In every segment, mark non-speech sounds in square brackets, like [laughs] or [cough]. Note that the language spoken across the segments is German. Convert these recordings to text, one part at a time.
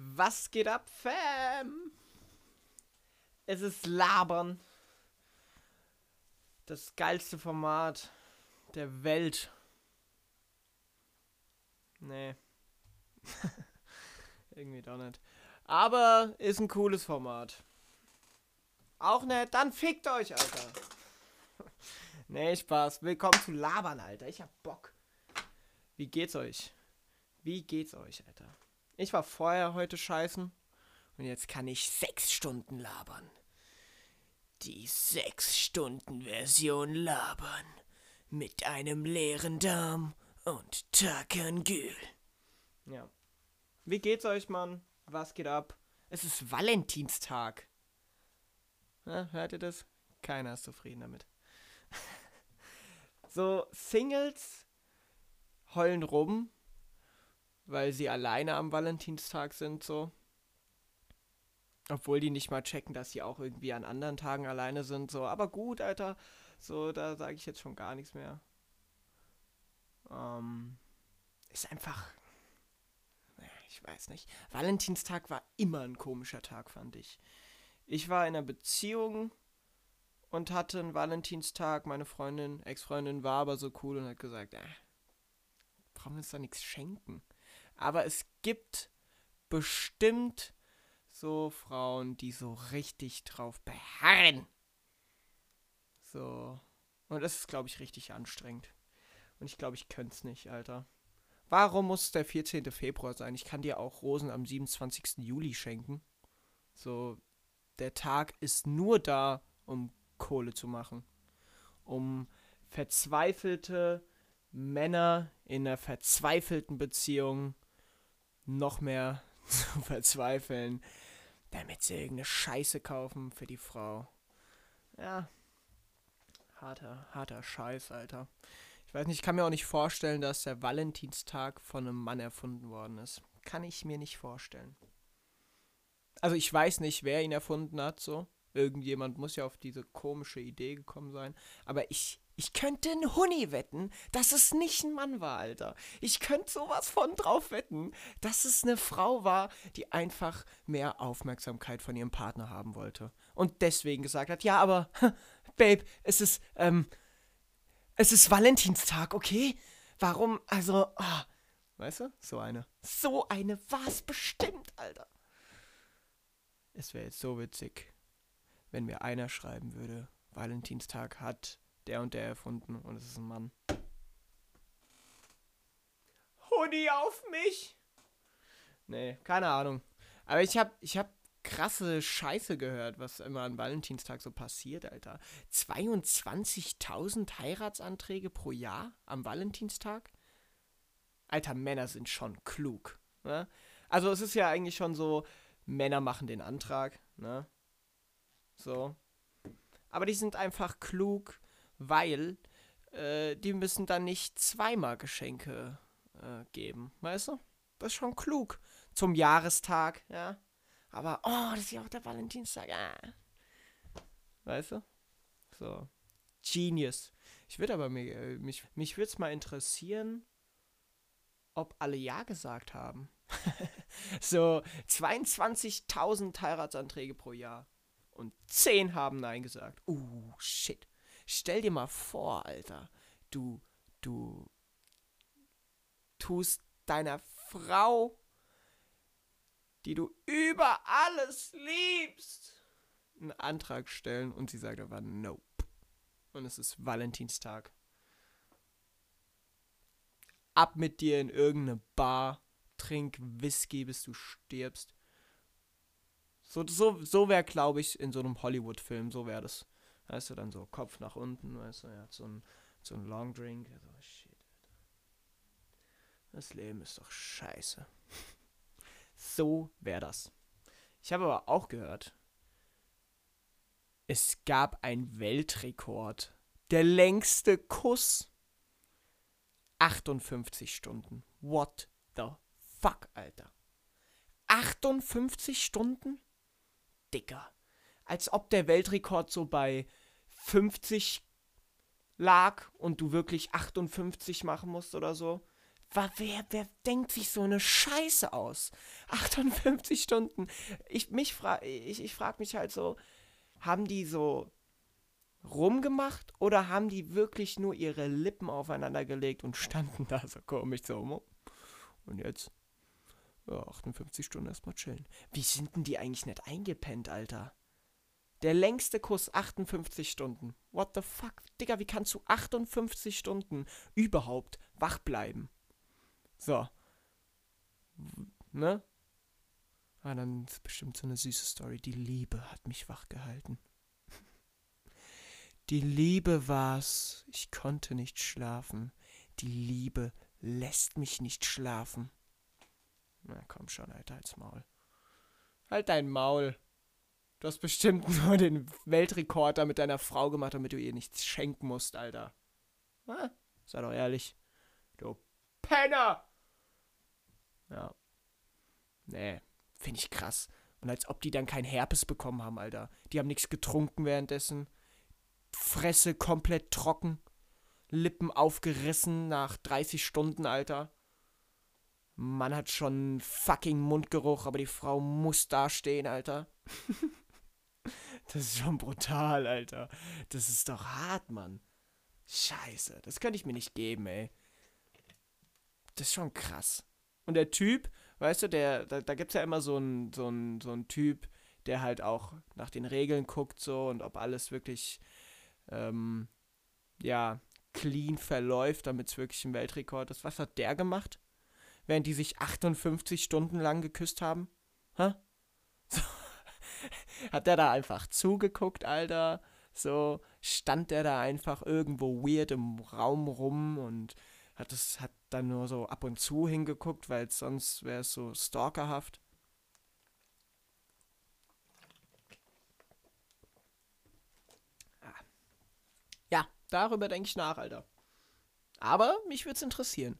Was geht ab, Fam? Es ist Labern. Das geilste Format der Welt. Nee. [laughs] Irgendwie doch nicht. Aber ist ein cooles Format. Auch nett? Dann fickt euch, Alter. [laughs] nee, Spaß. Willkommen zu Labern, Alter. Ich hab Bock. Wie geht's euch? Wie geht's euch, Alter? Ich war vorher heute scheißen und jetzt kann ich sechs Stunden labern. Die sechs Stunden Version labern mit einem leeren Darm und Takangül. Ja. Wie geht's euch, Mann? Was geht ab? Es ist Valentinstag. Na, hört ihr das? Keiner ist zufrieden damit. [laughs] so, Singles heulen rum, weil sie alleine am Valentinstag sind, so. Obwohl die nicht mal checken, dass sie auch irgendwie an anderen Tagen alleine sind, so. Aber gut, Alter. So, da sage ich jetzt schon gar nichts mehr. Ähm, ist einfach. Ich weiß nicht. Valentinstag war immer ein komischer Tag, fand ich. Ich war in einer Beziehung und hatte einen Valentinstag. Meine Freundin, Ex-Freundin war aber so cool und hat gesagt, äh, brauchen wir uns da nichts schenken. Aber es gibt bestimmt so Frauen, die so richtig drauf beharren. So. Und das ist, glaube ich, richtig anstrengend. Und ich glaube, ich könnte es nicht, Alter. Warum muss der 14. Februar sein? Ich kann dir auch Rosen am 27. Juli schenken. So, der Tag ist nur da, um Kohle zu machen. Um verzweifelte Männer in einer verzweifelten Beziehung noch mehr [laughs] zu verzweifeln, damit sie irgendeine Scheiße kaufen für die Frau. Ja. Harter, harter Scheiß, Alter. Ich weiß nicht, ich kann mir auch nicht vorstellen, dass der Valentinstag von einem Mann erfunden worden ist. Kann ich mir nicht vorstellen. Also ich weiß nicht, wer ihn erfunden hat, so. Irgendjemand muss ja auf diese komische Idee gekommen sein. Aber ich ich könnte einen Huni wetten, dass es nicht ein Mann war, Alter. Ich könnte sowas von drauf wetten, dass es eine Frau war, die einfach mehr Aufmerksamkeit von ihrem Partner haben wollte. Und deswegen gesagt hat, ja, aber, [laughs] Babe, es ist, ähm, es ist Valentinstag, okay? Warum, also, oh, weißt du, so eine. So eine war es bestimmt, Alter. Es wäre jetzt so witzig, wenn mir einer schreiben würde, Valentinstag hat der und der erfunden und es ist ein Mann. Hoodie auf mich! Nee, keine Ahnung. Aber ich hab, ich hab krasse Scheiße gehört, was immer an Valentinstag so passiert, Alter. 22.000 Heiratsanträge pro Jahr am Valentinstag? Alter, Männer sind schon klug. Ne? Also es ist ja eigentlich schon so, Männer machen den Antrag, ne? So. Aber die sind einfach klug weil äh, die müssen dann nicht zweimal Geschenke äh, geben, weißt du? Das ist schon klug. Zum Jahrestag, ja. Aber, oh, das ist ja auch der Valentinstag, ja. Weißt du? So. Genius. Ich würde aber, mich, äh, mich, mich würde es mal interessieren, ob alle Ja gesagt haben. [laughs] so 22.000 Heiratsanträge pro Jahr. Und 10 haben Nein gesagt. Uh, shit. Stell dir mal vor, Alter, du, du tust deiner Frau, die du über alles liebst, einen Antrag stellen und sie sagt aber Nope. Und es ist Valentinstag. Ab mit dir in irgendeine Bar, trink Whisky, bis du stirbst. So, so, so wäre, glaube ich, in so einem Hollywood-Film, so wäre das. Weißt du, dann so Kopf nach unten, weißt du, er hat so ein, so ein Long Drink. Also, shit, Alter. Das Leben ist doch scheiße. [laughs] so wäre das. Ich habe aber auch gehört, es gab einen Weltrekord. Der längste Kuss. 58 Stunden. What the fuck, Alter. 58 Stunden? Dicker als ob der Weltrekord so bei 50 lag und du wirklich 58 machen musst oder so. wer, wer denkt sich so eine Scheiße aus? [laughs] 58 Stunden. Ich, mich fra ich, ich frage mich halt so, haben die so rumgemacht oder haben die wirklich nur ihre Lippen aufeinander gelegt und standen da so komisch so? Und jetzt? Ja, 58 Stunden erstmal chillen. Wie sind denn die eigentlich nicht eingepennt, Alter? Der längste Kuss 58 Stunden. What the fuck? Digga, wie kannst du 58 Stunden überhaupt wach bleiben? So. Ne? Ah, dann ist bestimmt so eine süße Story. Die Liebe hat mich wach gehalten. [laughs] Die Liebe war's. Ich konnte nicht schlafen. Die Liebe lässt mich nicht schlafen. Na komm schon, Alter, halt's Maul. Halt dein Maul. Du hast bestimmt [laughs] nur den Weltrekord da mit deiner Frau gemacht, damit du ihr nichts schenken musst, Alter. Na, sei doch ehrlich. Du Penner! Ja. Nee, finde ich krass. Und als ob die dann kein Herpes bekommen haben, Alter. Die haben nichts getrunken währenddessen. Fresse komplett trocken. Lippen aufgerissen nach 30 Stunden, Alter. Man hat schon fucking Mundgeruch, aber die Frau muss da stehen, Alter. [laughs] das ist schon brutal, Alter. Das ist doch hart, Mann. Scheiße, das könnte ich mir nicht geben, ey. Das ist schon krass. Und der Typ, weißt du, der, da, da gibt es ja immer so einen so so ein Typ, der halt auch nach den Regeln guckt, so und ob alles wirklich, ähm, ja, clean verläuft, damit es wirklich ein Weltrekord ist. Was hat der gemacht? während die sich 58 Stunden lang geküsst haben? Hä? Hat der da einfach zugeguckt, Alter? So stand der da einfach irgendwo weird im Raum rum und hat es hat dann nur so ab und zu hingeguckt, weil sonst wäre es so stalkerhaft. Ah. Ja, darüber denke ich nach, Alter. Aber mich würde es interessieren.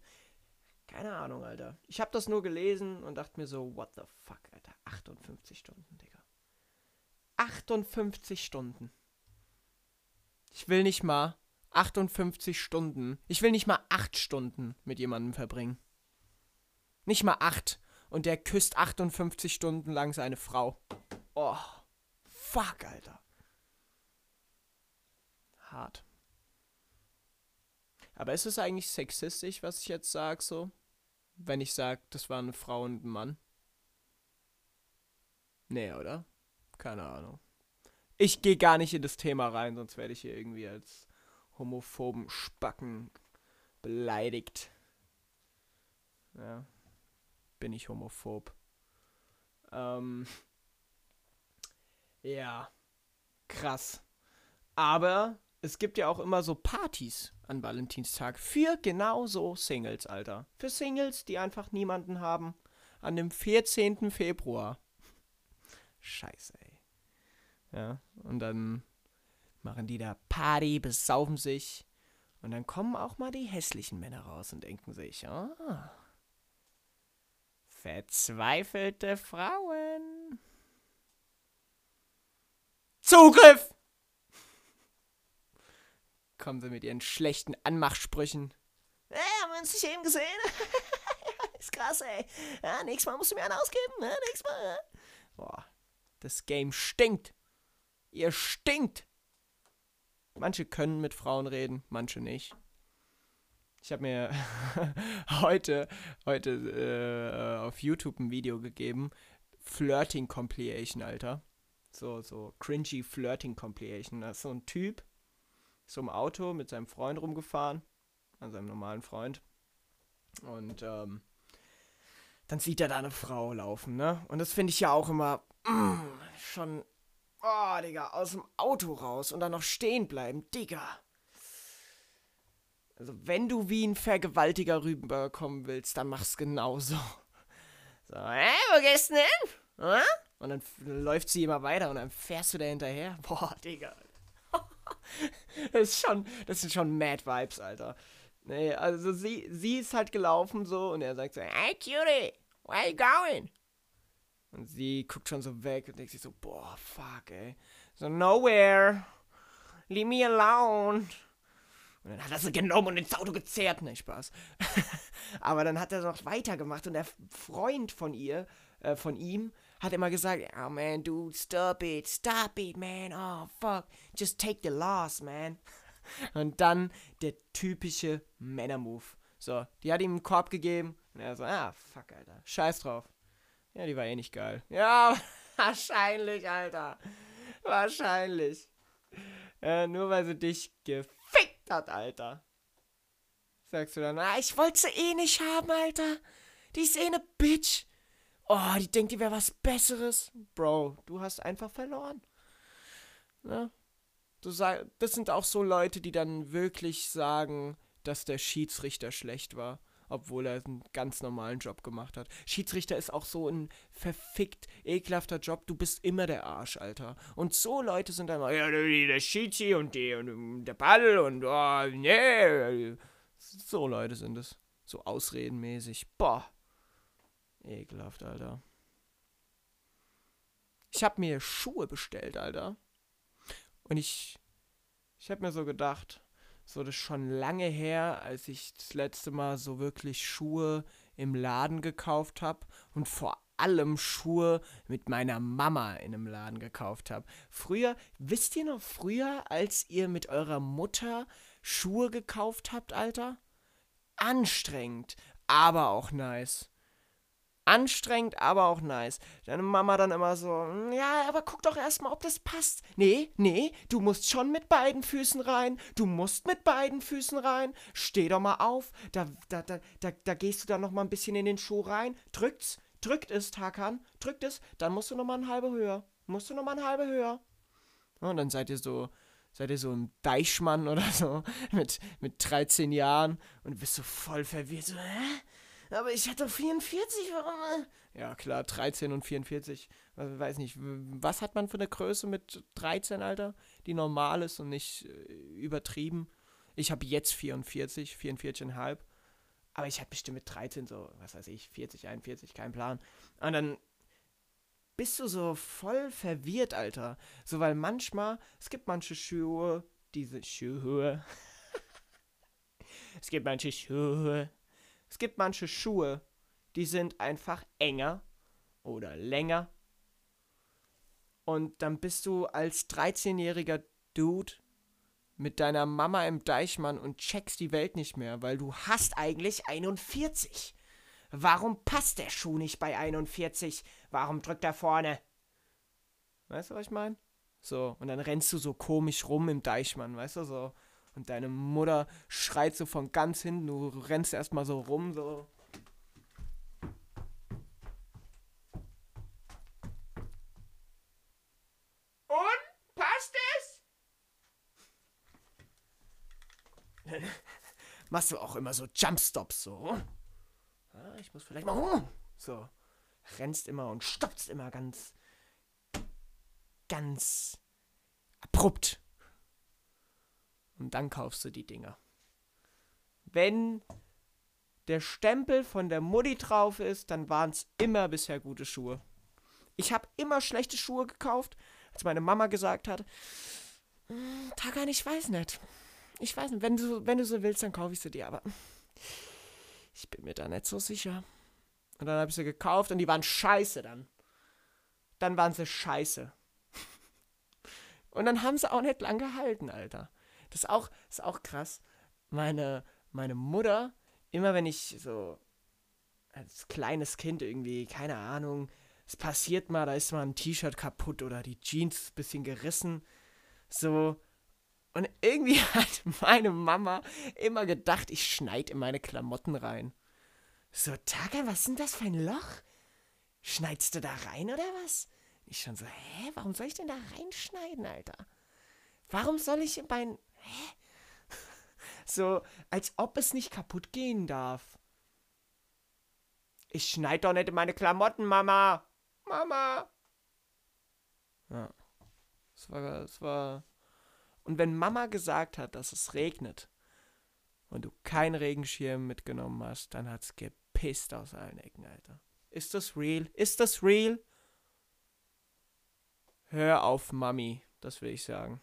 Keine Ahnung, Alter. Ich habe das nur gelesen und dachte mir so, what the fuck, Alter. 58 Stunden, Digga. 58 Stunden. Ich will nicht mal 58 Stunden. Ich will nicht mal 8 Stunden mit jemandem verbringen. Nicht mal 8. Und der küsst 58 Stunden lang seine Frau. Oh. Fuck, Alter. Hart. Aber ist es eigentlich sexistisch, was ich jetzt sage, so? wenn ich sage, das war eine Frau und ein Mann? Nee, oder? Keine Ahnung. Ich gehe gar nicht in das Thema rein, sonst werde ich hier irgendwie als homophoben Spacken beleidigt. Ja. Bin ich homophob. Ähm. Ja. Krass. Aber es gibt ja auch immer so Partys an Valentinstag für genau so Singles, Alter. Für Singles, die einfach niemanden haben. An dem 14. Februar. Scheiße, ey. Ja, und dann machen die da Party, besaufen sich. Und dann kommen auch mal die hässlichen Männer raus und denken sich, ah, verzweifelte Frauen. Zugriff! kommen sie mit ihren schlechten Anmachsprüchen. Ey, haben wir uns nicht eben gesehen? [laughs] ist krass, ey. Ja, nächstes Mal musst du mir einen ausgeben. Ja, nächstes Mal. Ja. Boah, das Game stinkt. Ihr stinkt. Manche können mit Frauen reden, manche nicht. Ich habe mir [laughs] heute, heute äh, auf YouTube ein Video gegeben. Flirting Compilation, Alter. So, so cringy Flirting Compilation. Das ist so ein Typ, so im Auto mit seinem Freund rumgefahren, an seinem normalen Freund. Und ähm, dann sieht er da eine Frau laufen, ne? Und das finde ich ja auch immer mm, schon, oh, Digga, aus dem Auto raus und dann noch stehen bleiben, Digga. Also, wenn du wie ein Vergewaltiger rüberkommen willst, dann mach's genauso. So, hä, wo gehst du denn hin? Und dann läuft sie immer weiter und dann fährst du da hinterher. [laughs] Boah, Digga. [laughs] das ist schon, das sind schon Mad Vibes, Alter. Nee, also sie, sie ist halt gelaufen so und er sagt so, hey Cutie, where are you going? Und sie guckt schon so weg und denkt sich so, boah, fuck, ey. So, nowhere. Leave me alone. Und dann hat er sie genommen und ins Auto gezerrt. Ne, Spaß. [laughs] Aber dann hat er noch weitergemacht und der Freund von ihr, äh, von ihm, hat immer gesagt, oh man, dude, stop it, stop it, man, oh fuck, just take the loss, man. [laughs] Und dann der typische Männermove. So, die hat ihm einen Korb gegeben und er so, ah, fuck, Alter, scheiß drauf. Ja, die war eh nicht geil. Ja, [laughs] wahrscheinlich, Alter. Wahrscheinlich. Äh, nur weil sie dich gefickt hat, Alter. Sagst du dann, ah, ich wollte sie eh nicht haben, Alter. Die ist eh ne Bitch. Oh, die denkt, die wäre was Besseres. Bro, du hast einfach verloren. Ne? Du sag, das sind auch so Leute, die dann wirklich sagen, dass der Schiedsrichter schlecht war, obwohl er einen ganz normalen Job gemacht hat. Schiedsrichter ist auch so ein verfickt ekelhafter Job. Du bist immer der Arsch, Alter. Und so Leute sind dann immer, ja, der Schiedsri und die und der Ball und oh, nee. So Leute sind es. So ausredenmäßig. Boah. Ekelhaft, Alter. Ich hab mir Schuhe bestellt, Alter. Und ich, ich hab mir so gedacht, so das ist schon lange her, als ich das letzte Mal so wirklich Schuhe im Laden gekauft habe und vor allem Schuhe mit meiner Mama in einem Laden gekauft habe. Früher, wisst ihr noch früher, als ihr mit eurer Mutter Schuhe gekauft habt, Alter? Anstrengend, aber auch nice anstrengend, aber auch nice. Deine Mama dann immer so, hm, ja, aber guck doch erstmal, ob das passt. Nee, nee, du musst schon mit beiden Füßen rein. Du musst mit beiden Füßen rein. Steh doch mal auf. Da, da, da, da, da gehst du dann noch mal ein bisschen in den Schuh rein. Drückt's, drückt es, Takan, drückt es. Dann musst du noch mal eine halbe höher. Musst du noch mal eine halbe höher. Und dann seid ihr so, seid ihr so ein Deichmann oder so [laughs] mit, mit 13 Jahren und bist so voll verwirrt. So, hä? Aber ich hatte 44, warum? Ja, klar, 13 und 44. Ich weiß nicht, was hat man für eine Größe mit 13, Alter? Die normal ist und nicht äh, übertrieben. Ich habe jetzt 44, 44,5. Aber ich hatte bestimmt mit 13 so, was weiß ich, 40, 41, kein Plan. Und dann bist du so voll verwirrt, Alter. So, weil manchmal, es gibt manche Schuhe, diese Schuhe. [laughs] es gibt manche Schuhe, es gibt manche Schuhe, die sind einfach enger oder länger. Und dann bist du als 13-jähriger Dude mit deiner Mama im Deichmann und checkst die Welt nicht mehr, weil du hast eigentlich 41. Warum passt der Schuh nicht bei 41? Warum drückt er vorne? Weißt du, was ich meine? So, und dann rennst du so komisch rum im Deichmann, weißt du, so. Und deine Mutter schreit so von ganz hinten, du rennst erstmal so rum, so. Und? Passt es? [laughs] Machst du auch immer so Jumpstops, so. Ah, ich muss vielleicht mal. So. Rennst immer und stoppst immer ganz. ganz abrupt. Und dann kaufst du die Dinger. Wenn der Stempel von der Mutti drauf ist, dann waren es immer bisher gute Schuhe. Ich habe immer schlechte Schuhe gekauft, als meine Mama gesagt hat, hm, Tagan, ich weiß nicht. Ich weiß nicht, wenn du, wenn du so willst, dann kaufe ich sie dir, aber ich bin mir da nicht so sicher. Und dann habe ich sie gekauft und die waren scheiße dann. Dann waren sie scheiße. Und dann haben sie auch nicht lang gehalten, Alter. Das ist auch, ist auch krass. Meine, meine Mutter, immer wenn ich so als kleines Kind irgendwie, keine Ahnung, es passiert mal, da ist mal ein T-Shirt kaputt oder die Jeans ein bisschen gerissen. So. Und irgendwie [laughs] hat meine Mama immer gedacht, ich schneide in meine Klamotten rein. So, Taka, was denn das für ein Loch? Schneidest du da rein oder was? Ich schon so, hä, warum soll ich denn da reinschneiden, Alter? Warum soll ich mein, Hä? So, als ob es nicht kaputt gehen darf. Ich schneid doch nicht in meine Klamotten, Mama. Mama. Ja. Es war, es war. Und wenn Mama gesagt hat, dass es regnet und du keinen Regenschirm mitgenommen hast, dann hat's gepisst aus allen Ecken, Alter. Ist das real? Ist das real? Hör auf, Mami. Das will ich sagen.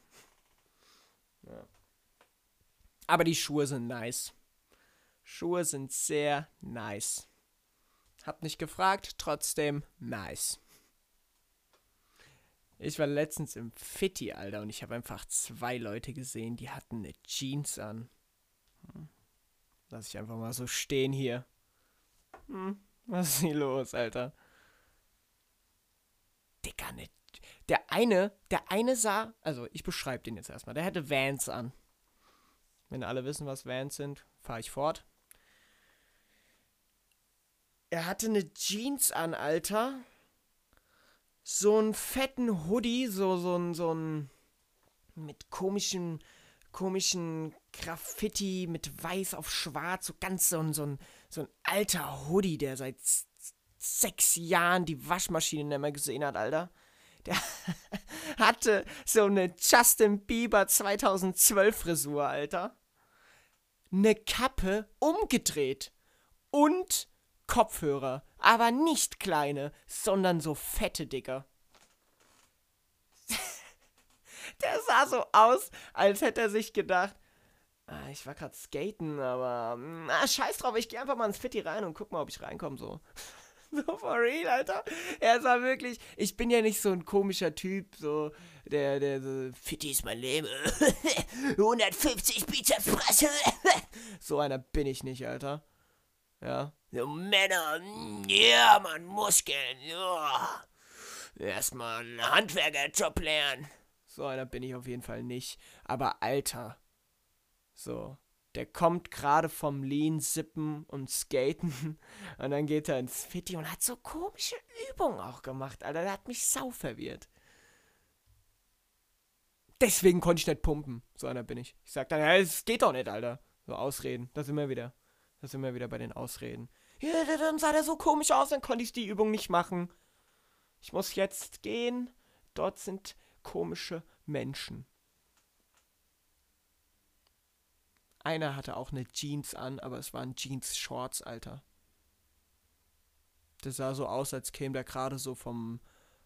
Ja. Aber die Schuhe sind nice. Schuhe sind sehr nice. Hab nicht gefragt, trotzdem nice. Ich war letztens im Fitti, Alter, und ich habe einfach zwei Leute gesehen, die hatten eine Jeans an. Hm. Lass ich einfach mal so stehen hier. Hm, was ist hier los, Alter? Dicker, ne. Der eine, der eine sah, also ich beschreibe den jetzt erstmal, der hatte Vans an. Wenn alle wissen, was Vans sind, fahre ich fort. Er hatte eine Jeans an, Alter. So einen fetten Hoodie, so, so ein, so ein, mit komischen, komischen Graffiti, mit weiß auf schwarz, so ganz so so ein, so ein alter Hoodie, der seit sechs Jahren die Waschmaschine nicht mehr gesehen hat, Alter. Der [laughs] hatte so eine Justin Bieber 2012 Frisur, Alter. Eine Kappe umgedreht. Und Kopfhörer. Aber nicht kleine, sondern so fette, Dicker. [laughs] Der sah so aus, als hätte er sich gedacht, ah, ich war gerade skaten, aber ah, scheiß drauf, ich gehe einfach mal ins Fitti rein und guck mal, ob ich reinkomme so. [laughs] So for real, Alter. Er sah wirklich, ich bin ja nicht so ein komischer Typ, so, der, der so, Fitti ist mein Leben. [laughs] 150 Bizeps Presse. [laughs] so einer bin ich nicht, Alter. Ja. So Männer, ja, man, Muskeln, ja. Erstmal einen Handwerkerjob lernen. So einer bin ich auf jeden Fall nicht. Aber Alter. So der kommt gerade vom Lean Sippen und Skaten [laughs] und dann geht er ins Fitti und hat so komische Übungen auch gemacht, Alter. Der hat mich sau verwirrt. Deswegen konnte ich nicht pumpen. So einer bin ich. Ich sag dann, ja, es geht doch nicht, Alter. So Ausreden. Da sind wir wieder. Da sind wir wieder bei den Ausreden. Ja, dann sah der so komisch aus, dann konnte ich die Übung nicht machen. Ich muss jetzt gehen. Dort sind komische Menschen. Einer hatte auch eine Jeans an, aber es waren Jeans-Shorts, Alter. Das sah so aus, als käme der gerade so vom,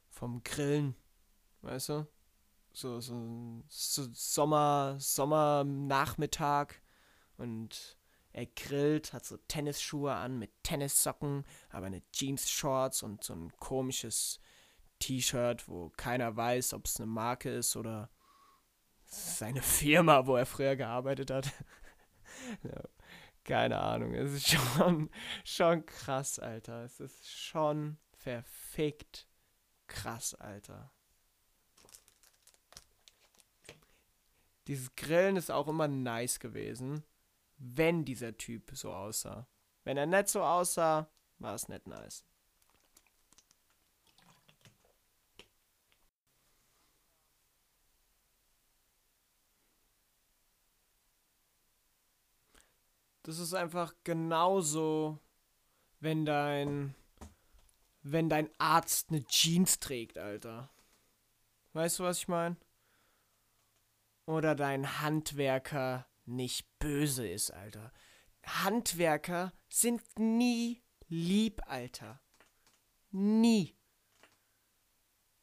vom Grillen. Weißt du? So, so, so Sommer, Sommernachmittag. Und er grillt, hat so Tennisschuhe an mit Tennissocken, aber eine Jeans-Shorts und so ein komisches T-Shirt, wo keiner weiß, ob es eine Marke ist oder seine Firma, wo er früher gearbeitet hat. [laughs] keine Ahnung. Es ist [laughs] schon, schon krass, Alter. Es ist schon verfickt krass, Alter. Dieses Grillen ist auch immer nice gewesen, wenn dieser Typ so aussah. Wenn er nicht so aussah, war es nicht nice. Das ist einfach genauso, wenn dein, wenn dein Arzt eine Jeans trägt, Alter. Weißt du, was ich meine? Oder dein Handwerker nicht böse ist, Alter. Handwerker sind nie lieb, Alter. Nie.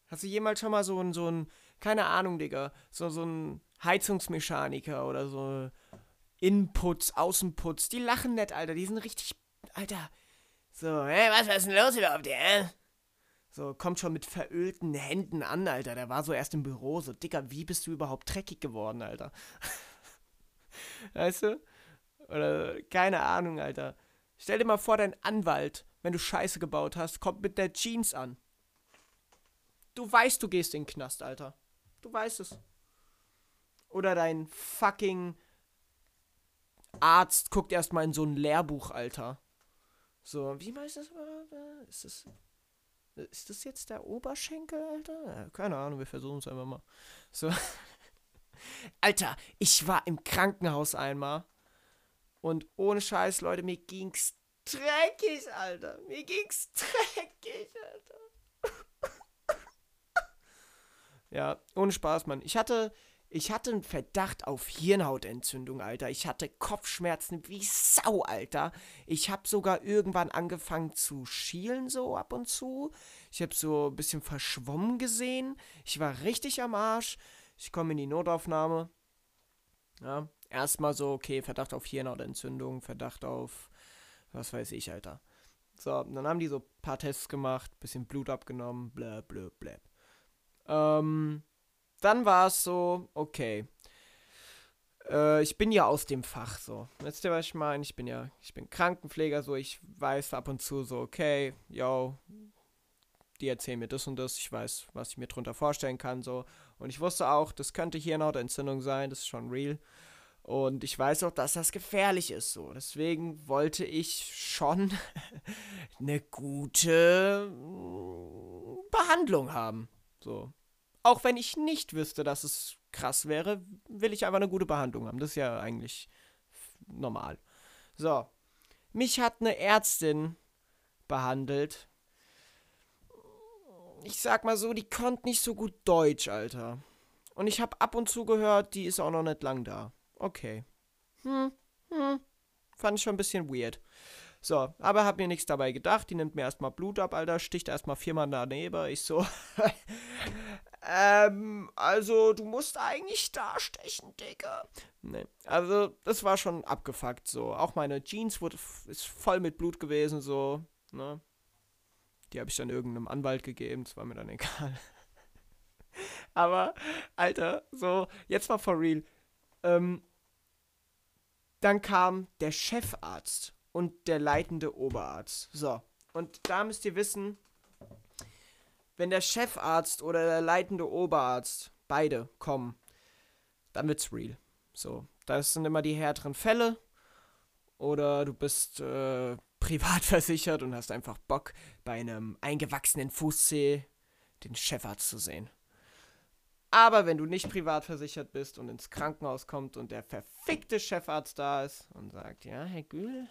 Hast du jemals schon mal so ein, so ein, keine Ahnung, Digga, so, so ein Heizungsmechaniker oder so Inputs, Außenputz, die lachen nicht, Alter. Die sind richtig, Alter. So, hä, was, was ist denn los überhaupt, hä? So, kommt schon mit verölten Händen an, Alter. Der war so erst im Büro. So, Dicker, wie bist du überhaupt dreckig geworden, Alter? [laughs] weißt du? Oder, keine Ahnung, Alter. Stell dir mal vor, dein Anwalt, wenn du Scheiße gebaut hast, kommt mit der Jeans an. Du weißt, du gehst in den Knast, Alter. Du weißt es. Oder dein fucking Arzt guckt erstmal in so ein Lehrbuch, Alter. So, wie heißt das? Ist das. Ist das jetzt der Oberschenkel, Alter? Keine Ahnung, wir versuchen es einfach mal. So. [laughs] Alter, ich war im Krankenhaus einmal. Und ohne Scheiß, Leute, mir ging's dreckig, Alter. Mir ging's dreckig, Alter. [laughs] ja, ohne Spaß, Mann. Ich hatte, ich hatte einen Verdacht auf Hirnhautentzündung, Alter. Ich hatte Kopfschmerzen wie Sau, Alter. Ich habe sogar irgendwann angefangen zu schielen, so ab und zu. Ich habe so ein bisschen verschwommen gesehen. Ich war richtig am Arsch. Ich komme in die Notaufnahme. Ja, erstmal so, okay, Verdacht auf Hirnhautentzündung, Verdacht auf, was weiß ich, Alter. So, dann haben die so ein paar Tests gemacht, bisschen Blut abgenommen, bla bla bla. Ähm, dann war es so, okay. Äh, ich bin ja aus dem Fach so. Wisst ihr, was ich meine? Ich bin ja, ich bin Krankenpfleger, so ich weiß ab und zu so, okay, yo, die erzählen mir das und das, ich weiß, was ich mir drunter vorstellen kann, so. Und ich wusste auch, das könnte hier eine Entzündung sein, das ist schon real. Und ich weiß auch, dass das gefährlich ist, so. Deswegen wollte ich schon [laughs] eine gute Behandlung haben, so. Auch wenn ich nicht wüsste, dass es krass wäre, will ich einfach eine gute Behandlung haben. Das ist ja eigentlich normal. So. Mich hat eine Ärztin behandelt. Ich sag mal so, die konnte nicht so gut Deutsch, Alter. Und ich habe ab und zu gehört, die ist auch noch nicht lang da. Okay. Hm, hm. Fand ich schon ein bisschen weird. So, aber hab mir nichts dabei gedacht. Die nimmt mir erstmal Blut ab, Alter. Sticht erstmal viermal daneben. Ich so. [laughs] [laughs] ähm, also, du musst eigentlich da stechen, Digga. Nee. Also, das war schon abgefuckt, so. Auch meine Jeans wurde, ist voll mit Blut gewesen, so. Ne? Die habe ich dann irgendeinem Anwalt gegeben. Das war mir dann [laughs] egal. aber, Alter, so, jetzt mal for real. Ähm, dann kam der Chefarzt und der leitende Oberarzt. So, und da müsst ihr wissen, wenn der Chefarzt oder der leitende Oberarzt beide kommen, dann wird's real. So, das sind immer die härteren Fälle. Oder du bist äh, [laughs] privat versichert und hast einfach Bock, bei einem eingewachsenen Fußzeh den Chefarzt zu sehen. Aber wenn du nicht privat versichert bist und ins Krankenhaus kommt und der verfickte Chefarzt da ist und sagt, ja, Herr Gül,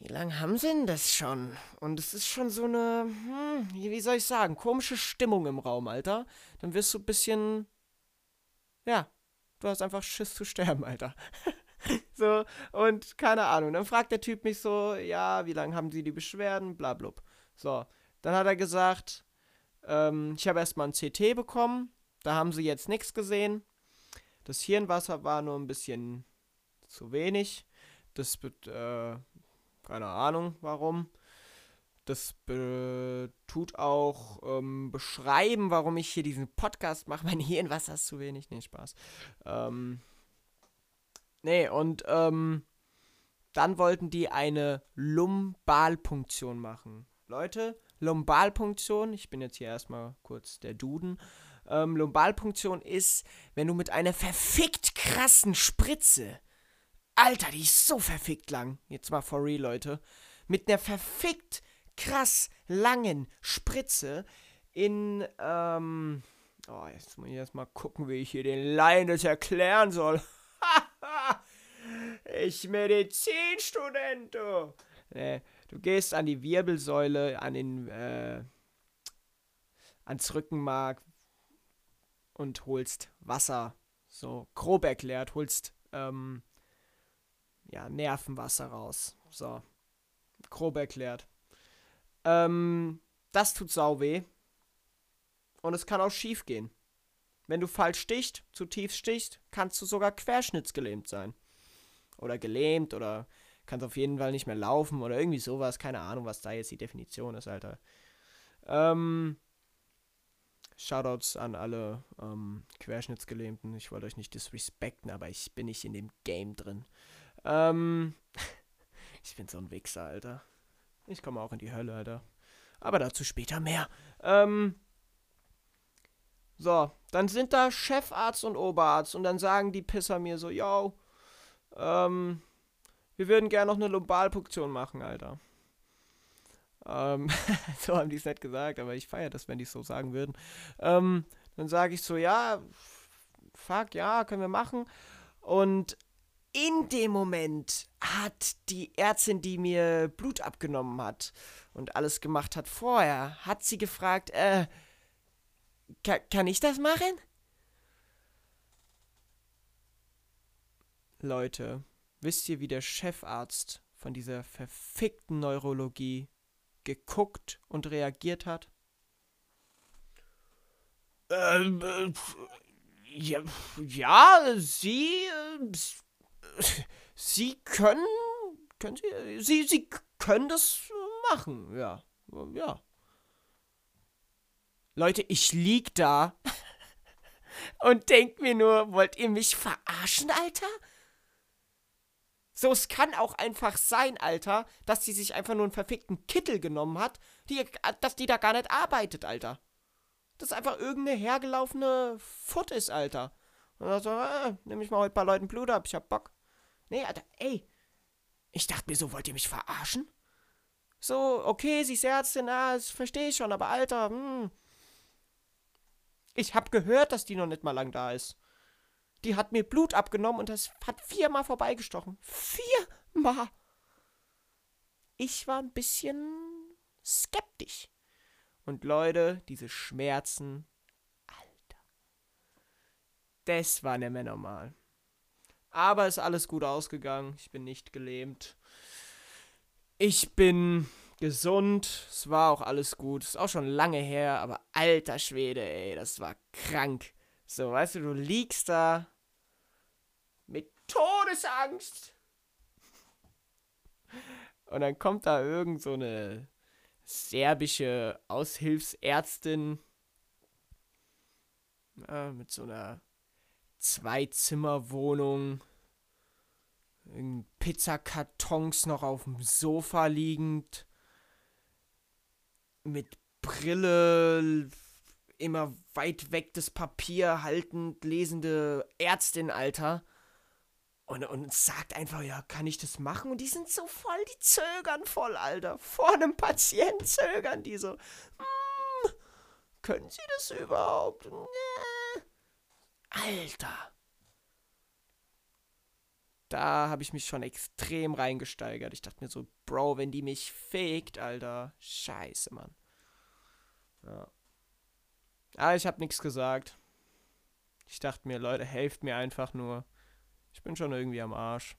wie lange haben Sie denn das schon? Und es ist schon so eine, hm, wie soll ich sagen, komische Stimmung im Raum, Alter. Dann wirst du ein bisschen, ja, du hast einfach Schiss zu sterben, Alter. [laughs] so, und keine Ahnung. Dann fragt der Typ mich so, ja, wie lange haben Sie die Beschwerden? Blablub. So, dann hat er gesagt, ähm, ich habe erstmal ein CT bekommen. Da haben sie jetzt nichts gesehen. Das Hirnwasser war nur ein bisschen zu wenig. Das, äh, keine Ahnung warum. Das tut auch ähm, beschreiben, warum ich hier diesen Podcast mache. [laughs] Mein Hirnwasser ist zu wenig. Nee, Spaß. Ähm, nee, und ähm, dann wollten die eine Lumbalpunktion machen. Leute, Lumbalpunktion, ich bin jetzt hier erstmal kurz der Duden. Ähm, Lumbalpunktion ist, wenn du mit einer verfickt krassen Spritze, Alter, die ist so verfickt lang, jetzt mal for real, Leute, mit einer verfickt krass langen Spritze in, ähm, oh, jetzt muss ich erstmal gucken, wie ich hier den Laien das erklären soll. [laughs] ich Medizinstudent, du. Nee, Du gehst an die Wirbelsäule, an den, äh, ans Rückenmark und holst Wasser. So grob erklärt, holst ähm, ja, Nervenwasser raus. So. Grob erklärt. Ähm, das tut sau weh. Und es kann auch schief gehen. Wenn du falsch stichst, zu tief stichst, kannst du sogar querschnittsgelähmt sein. Oder gelähmt oder kannst auf jeden Fall nicht mehr laufen oder irgendwie sowas. Keine Ahnung, was da jetzt die Definition ist, Alter. Ähm, Shoutouts an alle ähm, Querschnittsgelähmten. Ich wollte euch nicht disrespekten, aber ich bin nicht in dem Game drin. Ähm, [laughs] ich bin so ein Wichser, Alter. Ich komme auch in die Hölle, Alter. Aber dazu später mehr. Ähm, so, dann sind da Chefarzt und Oberarzt und dann sagen die Pisser mir so, yo, ähm, wir würden gerne noch eine Lumbalpunktion machen, Alter. Ähm, [laughs] so haben die es nicht gesagt, aber ich feiere das, wenn die es so sagen würden. Ähm, dann sage ich so, ja, fuck, ja, können wir machen. Und in dem Moment hat die Ärztin, die mir Blut abgenommen hat und alles gemacht hat vorher, hat sie gefragt, äh, kann, kann ich das machen? Leute, Wisst ihr, wie der Chefarzt von dieser verfickten Neurologie geguckt und reagiert hat? Ähm, äh, Ja, ja sie. äh, Sie können. Können Sie. Sie, sie können das machen, ja. Ja. Leute, ich lieg da [laughs] und denk mir nur, wollt ihr mich verarschen, Alter? So, es kann auch einfach sein, Alter, dass sie sich einfach nur einen verfickten Kittel genommen hat, die, dass die da gar nicht arbeitet, Alter. Das einfach irgendeine hergelaufene Foot ist, Alter. Und so, äh, nehm ich mal heute ein paar Leuten Blut ab, ich hab Bock. Nee, Alter, ey. Ich dachte mir so, wollt ihr mich verarschen? So, okay, sie ist Ärztin, ah, das verstehe ich schon, aber Alter, hm. Ich hab gehört, dass die noch nicht mal lang da ist. Die hat mir Blut abgenommen und das hat viermal vorbeigestochen. Viermal! Ich war ein bisschen skeptisch. Und Leute, diese Schmerzen, Alter. Das war nicht mehr normal. Aber ist alles gut ausgegangen. Ich bin nicht gelähmt. Ich bin gesund. Es war auch alles gut. Ist auch schon lange her, aber alter Schwede, ey, das war krank. So, weißt du, du liegst da mit Todesangst. Und dann kommt da irgend so eine serbische Aushilfsärztin ja, mit so einer Zwei-Zimmer-Wohnung, Pizzakartons noch auf dem Sofa liegend, mit Brille, immer weit weg das Papier haltend, lesende Ärztin, Alter. Und, und sagt einfach, ja, kann ich das machen? Und die sind so voll, die zögern voll, Alter. Vor einem Patienten zögern die so. Hm, können Sie das überhaupt? Nee. Alter. Da habe ich mich schon extrem reingesteigert. Ich dachte mir so, Bro, wenn die mich fegt, Alter. Scheiße, Mann. Ja. Aber ich habe nichts gesagt. Ich dachte mir, Leute, helft mir einfach nur. Ich bin schon irgendwie am Arsch.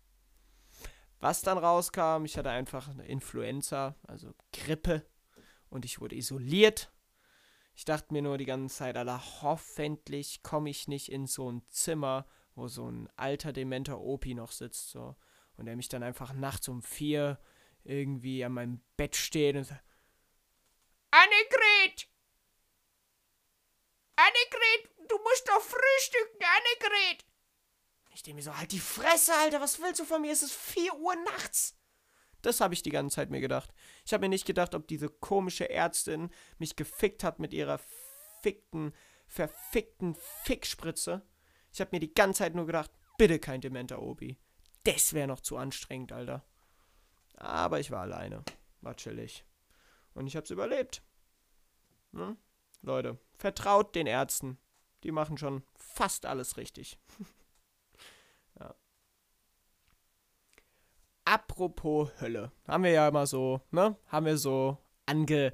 Was dann rauskam, ich hatte einfach eine Influenza, also Grippe. Und ich wurde isoliert. Ich dachte mir nur die ganze Zeit, Alter, hoffentlich komme ich nicht in so ein Zimmer, wo so ein alter dementer Opi noch sitzt, so. Und der mich dann einfach nachts um vier irgendwie an meinem Bett steht und sagt, Annegret! Annegret, du musst doch frühstücken, Annegret! Ich denke mir so, halt die Fresse, Alter, was willst du von mir? Es ist 4 Uhr nachts. Das habe ich die ganze Zeit mir gedacht. Ich habe mir nicht gedacht, ob diese komische Ärztin mich gefickt hat mit ihrer fickten, verfickten Fickspritze. Ich habe mir die ganze Zeit nur gedacht, bitte kein dementer Obi. Das wäre noch zu anstrengend, Alter. Aber ich war alleine. War chillig. Und ich hab's überlebt. Hm? Leute, vertraut den Ärzten. Die machen schon fast alles richtig. [laughs] Apropos Hölle. Haben wir ja immer so, ne? Haben wir so ange,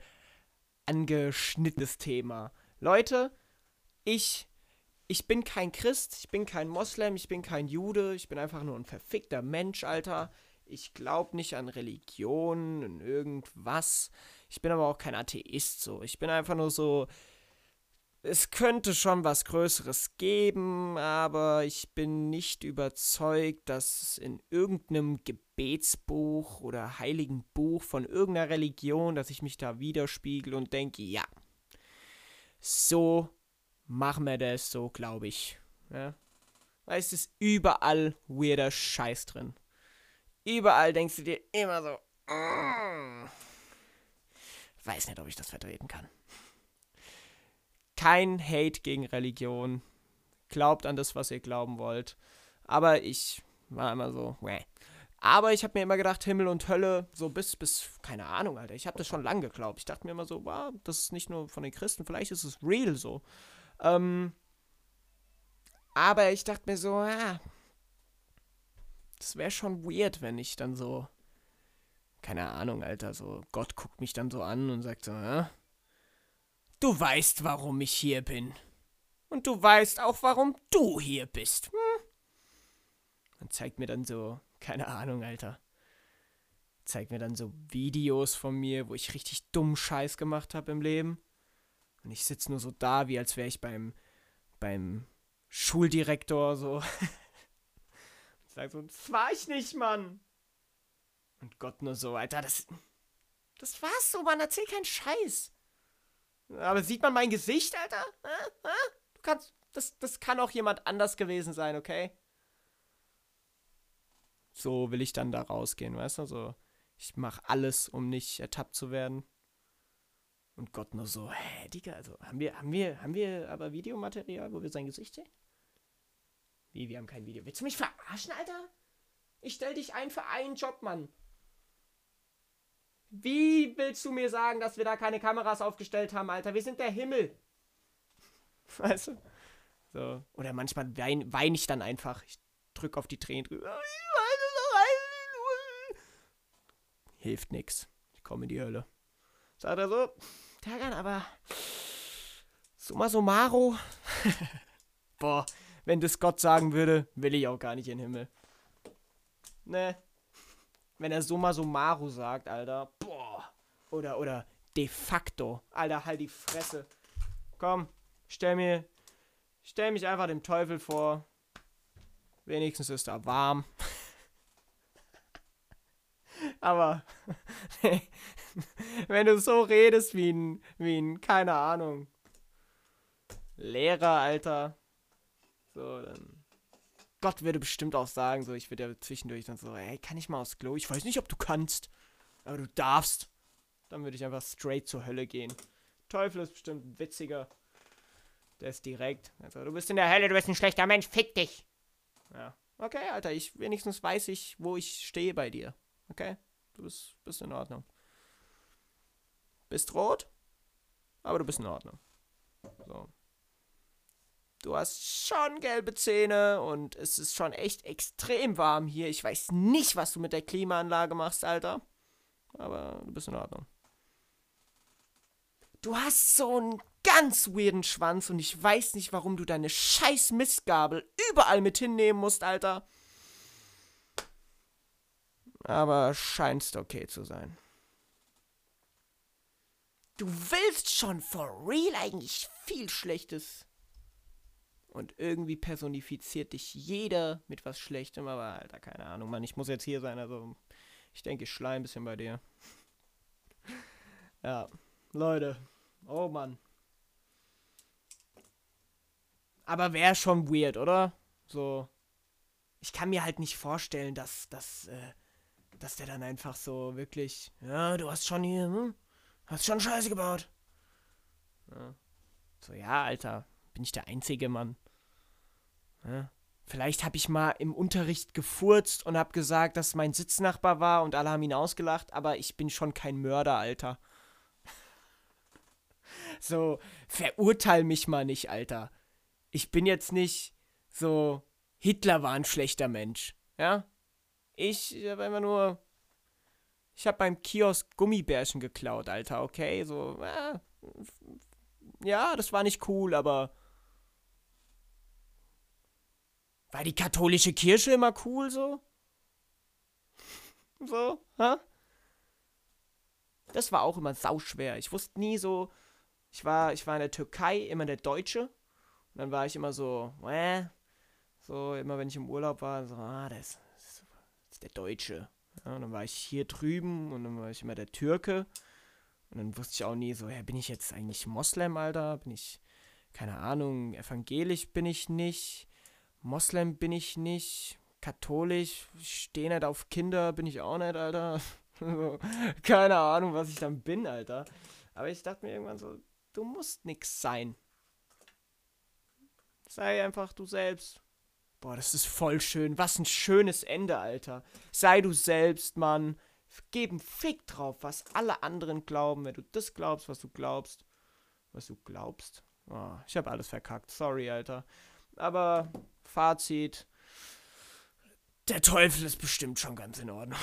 angeschnittenes Thema. Leute, ich, ich bin kein Christ, ich bin kein Moslem, ich bin kein Jude, ich bin einfach nur ein verfickter Mensch, Alter. Ich glaube nicht an Religion, und irgendwas. Ich bin aber auch kein Atheist so. Ich bin einfach nur so, es könnte schon was Größeres geben, aber ich bin nicht überzeugt, dass es in irgendeinem Gebetsbuch oder heiligen Buch von irgendeiner Religion, dass ich mich da widerspiegel und denke, ja, so machen wir das, so glaube ich. Ja? Weil es ist überall weirder Scheiß drin. Überall denkst du dir immer so, mm. weiß nicht, ob ich das vertreten kann kein Hate gegen Religion. Glaubt an das, was ihr glauben wollt. Aber ich war immer so, wäh. Aber ich habe mir immer gedacht, Himmel und Hölle, so bis, bis, keine Ahnung, Alter. Ich habe das schon lange geglaubt. Ich dachte mir immer so, wow, das ist nicht nur von den Christen, vielleicht ist es real so. Ähm, aber ich dachte mir so, ja, das wäre schon weird, wenn ich dann so, keine Ahnung, Alter, so, Gott guckt mich dann so an und sagt so, ja, Du weißt, warum ich hier bin. Und du weißt auch, warum du hier bist. Hm? Und zeigt mir dann so, keine Ahnung, Alter. Zeigt mir dann so Videos von mir, wo ich richtig dumm Scheiß gemacht habe im Leben. Und ich sitze nur so da, wie als wäre ich beim, beim Schuldirektor so. [laughs] Sag so, das war ich nicht, Mann. Und Gott nur so, Alter, das. Das war's so, Mann. Erzähl keinen Scheiß. Aber sieht man mein Gesicht, Alter? Du kannst. Das, das kann auch jemand anders gewesen sein, okay? So will ich dann da rausgehen, weißt du? So, ich mach alles, um nicht ertappt zu werden. Und Gott nur so, hä, Digga, also haben wir, haben wir, haben wir aber Videomaterial, wo wir sein Gesicht sehen? Wie, wir haben kein Video. Willst du mich verarschen, Alter? Ich stell dich ein für einen Job, Mann. Wie willst du mir sagen, dass wir da keine Kameras aufgestellt haben, Alter? Wir sind der Himmel. [laughs] Weißt du? So. Oder manchmal weine wein ich dann einfach. Ich drück auf die Tränen drüber. Hilft nix. Ich komme in die Hölle. Sagt er so, Tagan, aber summa summaro. [laughs] Boah, wenn das Gott sagen würde, will ich auch gar nicht in den Himmel. Ne. Wenn er summa summarum sagt, Alter. Boah. Oder, oder de facto. Alter, halt die Fresse. Komm, stell mir. Stell mich einfach dem Teufel vor. Wenigstens ist er warm. [laughs] Aber [laughs] wenn du so redest wie ein, wie ein, keine Ahnung, Lehrer, Alter. So, dann Gott würde bestimmt auch sagen, so, ich würde ja zwischendurch dann so, ey, kann ich mal aufs Klo? Ich weiß nicht, ob du kannst, aber du darfst. Dann würde ich einfach straight zur Hölle gehen. Teufel ist bestimmt witziger. Der ist direkt. Also, du bist in der Hölle, du bist ein schlechter Mensch, fick dich. Ja. Okay, Alter, ich wenigstens weiß ich, wo ich stehe bei dir. Okay? Du bist, bist in Ordnung. Bist rot, aber du bist in Ordnung. So du hast schon gelbe Zähne und es ist schon echt extrem warm hier. Ich weiß nicht, was du mit der Klimaanlage machst, Alter. Aber du bist in Ordnung. Du hast so einen ganz weirden Schwanz und ich weiß nicht, warum du deine scheiß Mistgabel überall mit hinnehmen musst, Alter. Aber scheinst okay zu sein. Du willst schon for real eigentlich viel Schlechtes und irgendwie personifiziert dich jeder mit was Schlechtem, aber Alter, keine Ahnung, Mann, ich muss jetzt hier sein, also ich denke, ich schlei ein bisschen bei dir. ja, Leute, oh Mann. Aber wäre schon weird, oder? So, ich kann mir halt nicht vorstellen, dass, dass, äh, dass der dann einfach so wirklich, ja, du hast schon hier, hm? hast schon Scheiße gebaut. Ja. So, ja, Alter, bin ich der einzige Mann. Ja. Vielleicht habe ich mal im Unterricht gefurzt und habe gesagt, dass mein Sitznachbar war und alle haben ihn ausgelacht, aber ich bin schon kein Mörder, Alter. [laughs] so, verurteil mich mal nicht, Alter. Ich bin jetzt nicht so, Hitler war ein schlechter Mensch, ja? Ich habe einfach nur, ich habe beim Kiosk Gummibärchen geklaut, Alter, okay? So, äh, ja, das war nicht cool, aber War die katholische Kirche immer cool so? So, hä? Das war auch immer sauschwer. Ich wusste nie so. Ich war, ich war in der Türkei immer der Deutsche. Und dann war ich immer so, äh, so, immer wenn ich im Urlaub war, so, ah, das, das ist der Deutsche. Ja, und dann war ich hier drüben und dann war ich immer der Türke. Und dann wusste ich auch nie so, ja, bin ich jetzt eigentlich Moslem, Alter? Bin ich, keine Ahnung, evangelisch bin ich nicht. Moslem bin ich nicht. Katholisch, stehe nicht auf Kinder, bin ich auch nicht, Alter. [laughs] Keine Ahnung, was ich dann bin, Alter. Aber ich dachte mir irgendwann so, du musst nix sein. Sei einfach du selbst. Boah, das ist voll schön. Was ein schönes Ende, Alter. Sei du selbst, Mann. Geb einen Fick drauf, was alle anderen glauben. Wenn du das glaubst, was du glaubst. Was du glaubst. Oh, ich habe alles verkackt. Sorry, Alter. Aber Fazit. Der Teufel ist bestimmt schon ganz in Ordnung.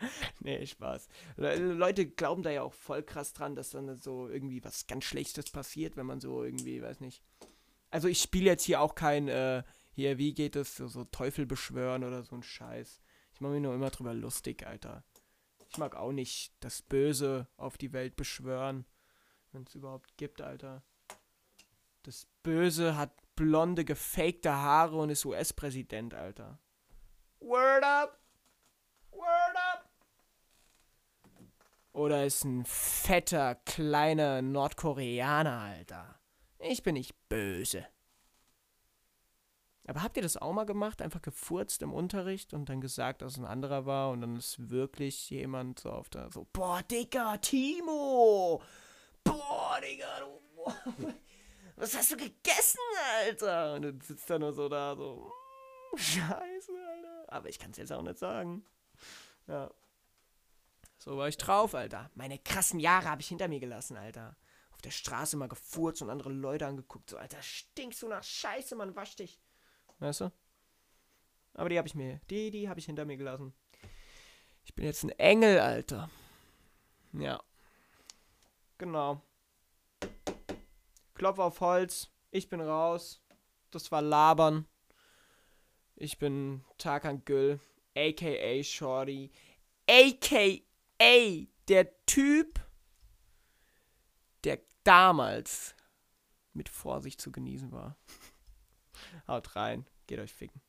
[laughs] nee, Spaß. Leute glauben da ja auch voll krass dran, dass dann so irgendwie was ganz Schlechtes passiert, wenn man so irgendwie, weiß nicht. Also ich spiele jetzt hier auch kein, äh, hier, wie geht es, so, so Teufel beschwören oder so ein Scheiß. Ich mache mich nur immer drüber lustig, Alter. Ich mag auch nicht das Böse auf die Welt beschwören, wenn es überhaupt gibt, Alter. Das Böse hat blonde, gefakte Haare und ist US-Präsident, Alter. Word up! Word up! Oder ist ein fetter, kleiner Nordkoreaner, Alter. Ich bin nicht böse. Aber habt ihr das auch mal gemacht? Einfach gefurzt im Unterricht und dann gesagt, dass es ein anderer war und dann ist wirklich jemand so auf der so, boah, Digga, Timo! Boah, Digga, du. [laughs] Was hast du gegessen, Alter? Und dann sitzt er nur so da, so, hm, Scheiße, Alter. Aber ich kann es jetzt auch nicht sagen. Ja. So war ich drauf, Alter. Meine krassen Jahre habe ich hinter mir gelassen, Alter. Auf der Straße mal gefurzt und andere Leute angeguckt. So, Alter, stinkst du nach Scheiße, Mann, wasch dich. Weißt du? Aber die habe ich mir, die, die habe ich hinter mir gelassen. Ich bin jetzt ein Engel, Alter. Ja. Genau. Klopf auf Holz. Ich bin raus. Das war Labern. Ich bin Tarkan Gül, aka Shorty, aka der Typ, der damals mit Vorsicht zu genießen war. [laughs] Haut rein. Geht euch ficken.